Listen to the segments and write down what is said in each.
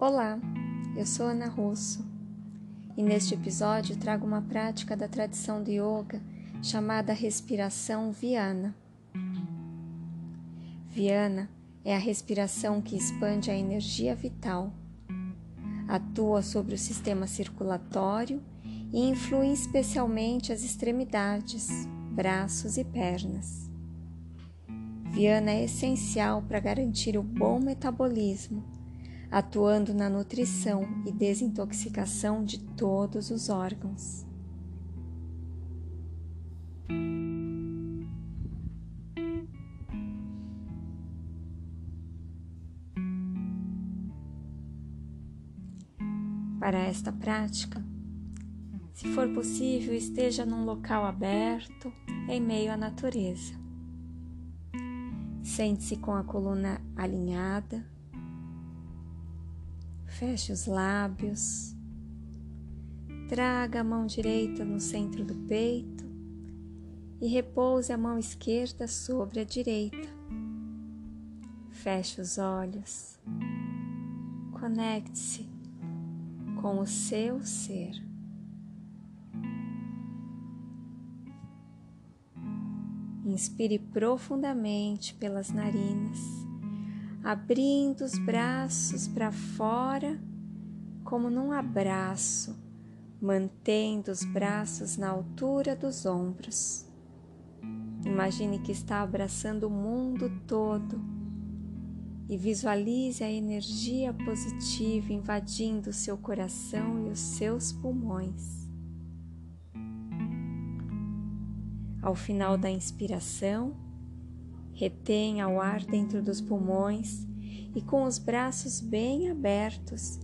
Olá, eu sou Ana Russo e neste episódio trago uma prática da tradição de yoga chamada respiração Viana. Viana é a respiração que expande a energia vital, atua sobre o sistema circulatório e influi especialmente as extremidades, braços e pernas. Viana é essencial para garantir o bom metabolismo, atuando na nutrição e desintoxicação de todos os órgãos. Para esta prática, se for possível, esteja num local aberto, em meio à natureza. Sente-se com a coluna alinhada, feche os lábios, traga a mão direita no centro do peito e repouse a mão esquerda sobre a direita. Feche os olhos, conecte-se com o seu ser. Inspire profundamente pelas narinas, abrindo os braços para fora, como num abraço, mantendo os braços na altura dos ombros. Imagine que está abraçando o mundo todo e visualize a energia positiva invadindo seu coração e os seus pulmões. Ao final da inspiração, retenha o ar dentro dos pulmões e com os braços bem abertos,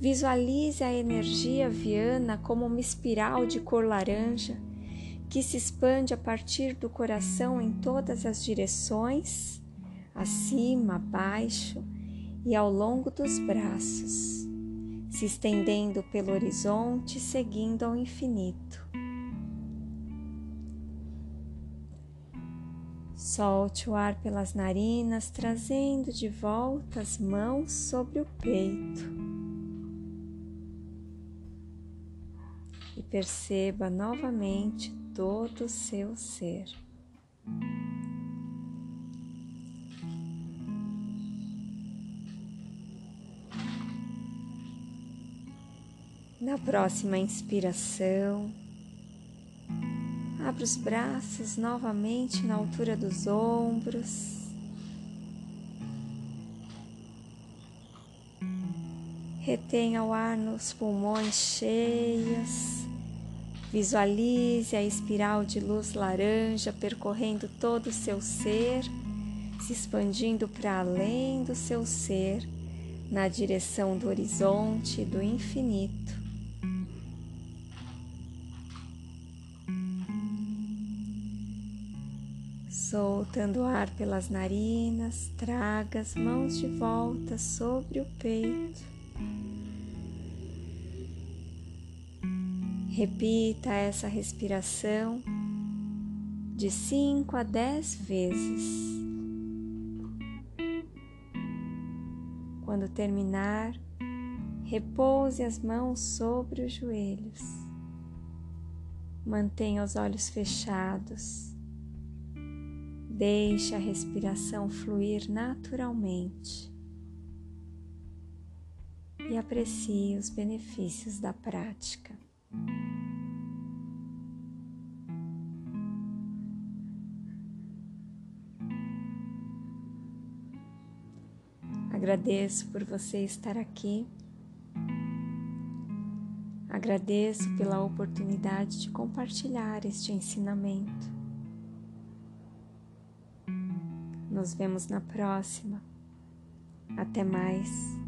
visualize a energia viana como uma espiral de cor laranja que se expande a partir do coração em todas as direções, acima, abaixo e ao longo dos braços, se estendendo pelo horizonte, seguindo ao infinito. Solte o ar pelas narinas, trazendo de volta as mãos sobre o peito. E perceba novamente todo o seu ser. Na próxima inspiração, Abra os braços novamente na altura dos ombros. Retenha o ar nos pulmões cheios. Visualize a espiral de luz laranja percorrendo todo o seu ser, se expandindo para além do seu ser, na direção do horizonte do infinito. Soltando ar pelas narinas, traga as mãos de volta sobre o peito. Repita essa respiração de 5 a 10 vezes. Quando terminar, repouse as mãos sobre os joelhos. Mantenha os olhos fechados Deixe a respiração fluir naturalmente e aprecie os benefícios da prática. Agradeço por você estar aqui. Agradeço pela oportunidade de compartilhar este ensinamento. Nos vemos na próxima. Até mais.